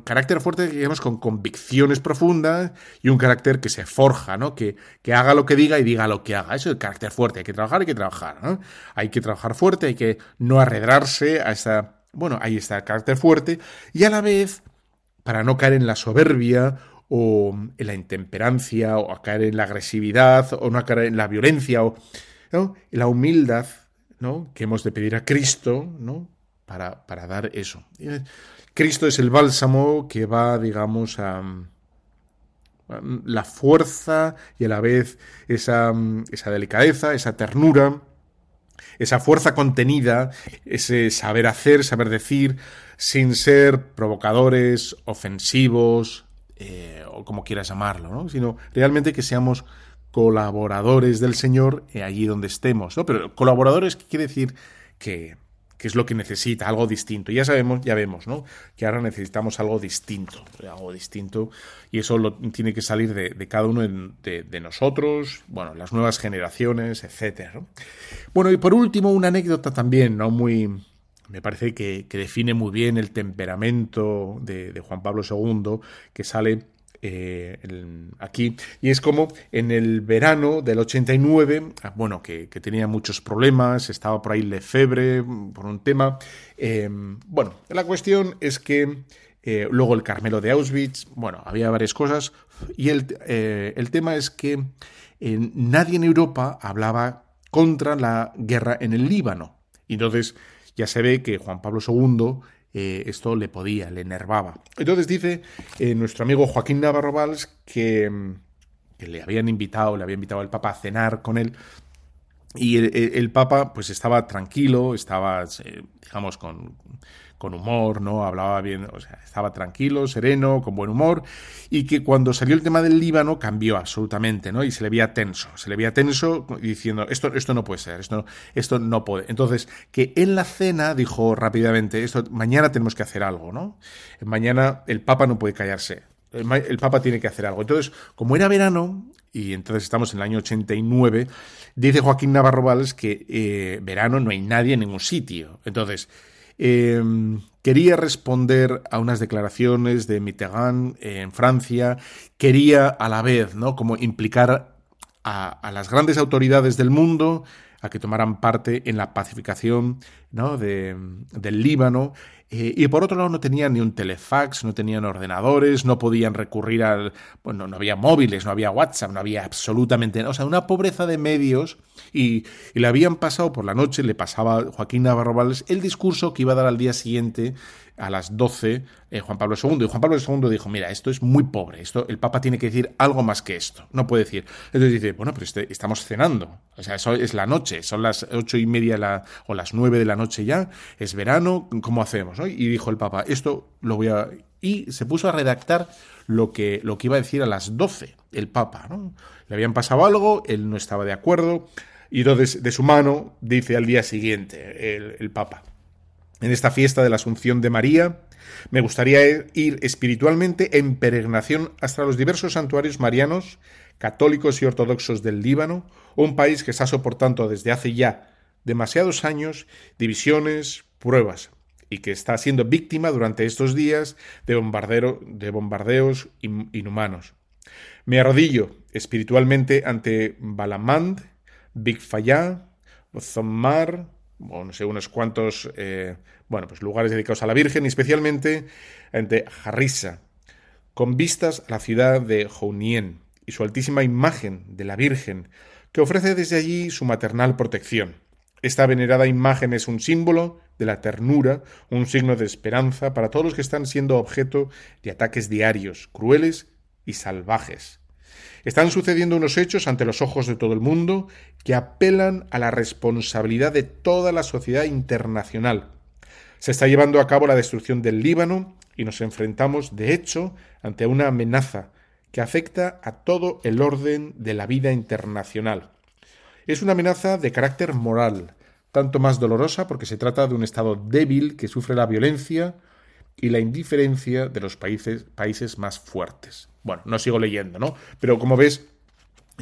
carácter fuerte, digamos, con convicciones profundas y un carácter que se forja, ¿no? Que, que, haga lo que diga y diga lo que haga. Eso es el carácter fuerte. Hay que trabajar, hay que trabajar, ¿no? Hay que trabajar fuerte, hay que no arredrarse a esa... Bueno, ahí está el carácter fuerte. Y a la vez, para no caer en la soberbia o en la intemperancia o a caer en la agresividad o no a caer en la violencia o ¿no? la humildad, ¿no? Que hemos de pedir a Cristo, ¿no? Para, para dar eso. Cristo es el bálsamo que va, digamos, a la fuerza y a la vez esa, esa delicadeza, esa ternura esa fuerza contenida, ese saber hacer, saber decir, sin ser provocadores, ofensivos, eh, o como quieras llamarlo, ¿no? sino realmente que seamos colaboradores del Señor eh, allí donde estemos, ¿no? Pero colaboradores quiere decir que, que es lo que necesita, algo distinto. Ya sabemos, ya vemos, ¿no? Que ahora necesitamos algo distinto, algo distinto, y eso lo, tiene que salir de, cada uno de, nosotros, bueno, las nuevas generaciones, etcétera. Bueno, y por último, una anécdota también, ¿no? Muy, me parece que, que define muy bien el temperamento de, Juan Pablo II, que sale eh, aquí. Y es como en el verano del 89, ah, bueno, que, tenía muchos problemas, estaba por ahí Lefebvre por un tema. Eh, bueno, la cuestión es que eh, luego el Carmelo de Auschwitz, bueno, había varias cosas. Y el, el tema es que nadie en Europa hablaba contra la guerra en el Líbano. Entonces ya se ve que Juan Pablo II eh, esto le podía, le enervaba. Entonces dice eh, nuestro amigo Joaquín Navarro Valls que, mm, que, le habían invitado, le había invitado al Papa a cenar con él y el, Papa pues estaba tranquilo, estaba, eh, digamos, con, con humor, ¿no? Hablaba bien, o sea, estaba tranquilo, sereno, con buen humor, y que cuando salió el tema del Líbano cambió absolutamente, ¿no? Y se le veía tenso, se le veía tenso diciendo, esto, esto no puede ser, esto, esto no puede. Entonces, que en la cena dijo rápidamente, esto, mañana tenemos que hacer algo, ¿no? Mañana el Papa no puede callarse, el, Papa tiene que hacer algo. Entonces, como era verano, y entonces estamos en el año 89, dice Joaquín Navarro Valls que eh, verano no hay nadie en ningún sitio. Entonces, em, quería responder a unas declaraciones de Mitterrand en Francia, quería a la vez, ¿no? Como implicar a, a las grandes autoridades del mundo a que tomaran parte en la pacificación ¿no? de, del Líbano. Eh, y por otro lado no tenían ni un telefax, no tenían ordenadores, no podían recurrir al... Bueno, no había móviles, no había WhatsApp, no había absolutamente... nada. O sea, una pobreza de medios y, y, le habían pasado por la noche, le pasaba Joaquín Navarro Valles el discurso que iba a dar al día siguiente a las 12 eh, Juan Pablo II. Y Juan Pablo II dijo, mira, esto es muy pobre, esto, el Papa tiene que decir algo más que esto, no puede decir. Entonces dice, bueno, pero este, estamos cenando, o sea, eso es la noche, son las ocho y media o las nueve de la noche ya, es verano, ¿cómo hacemos? Y dijo el Papa, esto lo voy a... Y se puso a redactar lo que, lo que iba a decir a las 12 el Papa. Le habían pasado algo, él no estaba de acuerdo, y entonces de su mano dice al día siguiente el Papa, en esta fiesta de la Asunción de María, me gustaría ir espiritualmente en peregrinación hasta los diversos santuarios marianos, católicos y ortodoxos del Líbano, un país que está soportando desde hace ya demasiados años divisiones, pruebas, y que está siendo víctima durante estos días de, bombardero, de bombardeos inhumanos. Me arrodillo espiritualmente ante Balamand, Big Fayá, Zommar, no sé, unos cuantos eh, bueno, pues lugares dedicados a la Virgen y especialmente ante Jarrisa, con vistas a la ciudad de Jounien y su altísima imagen de la Virgen, que ofrece desde allí su maternal protección. Esta venerada imagen es un símbolo de la ternura, un signo de esperanza para todos los que están siendo objeto de ataques diarios, crueles y salvajes. Están sucediendo unos hechos ante los ojos de todo el mundo que apelan a la responsabilidad de toda la sociedad internacional. Se está llevando a cabo la destrucción del Líbano y nos enfrentamos, de hecho, ante una amenaza que afecta a todo el orden de la vida internacional. Es una amenaza de carácter moral, tanto más dolorosa porque se trata de un Estado débil que sufre la violencia y la indiferencia de los países, países más fuertes. Bueno, no sigo leyendo, ¿no? Pero como ves,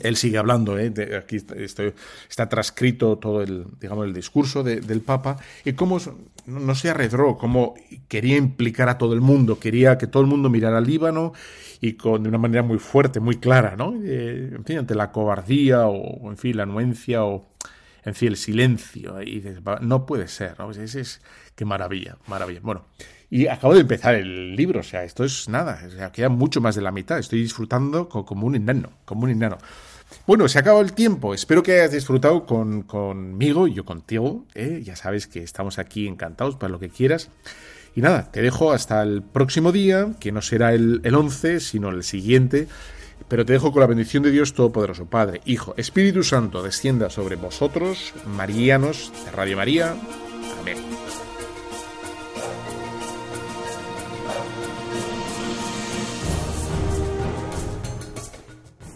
él sigue hablando, ¿eh? aquí está transcrito todo el, digamos, el discurso del Papa, y cómo no se arredró, cómo quería implicar a todo el mundo, quería que todo el mundo mirara al Líbano y con, de una manera muy fuerte, muy clara, ¿no? Eh, en fin, ante la cobardía o, en fin, la anuencia o, en fin, el silencio. No puede ser, ¿no? Es, es, qué maravilla, maravilla. Bueno, y acabo de empezar el libro, o sea, esto es nada, queda mucho más de la mitad. Estoy disfrutando como un enano, como un enano. Bueno, se acaba el tiempo. Espero que hayas disfrutado con, conmigo y yo contigo. ¿eh? Ya sabes que estamos aquí encantados para lo que quieras. Y nada, te dejo hasta el próximo día, que no será el, el 11, sino el siguiente. Pero te dejo con la bendición de Dios Todopoderoso, Padre, Hijo, Espíritu Santo, descienda sobre vosotros, marianos de Radio María. Amén.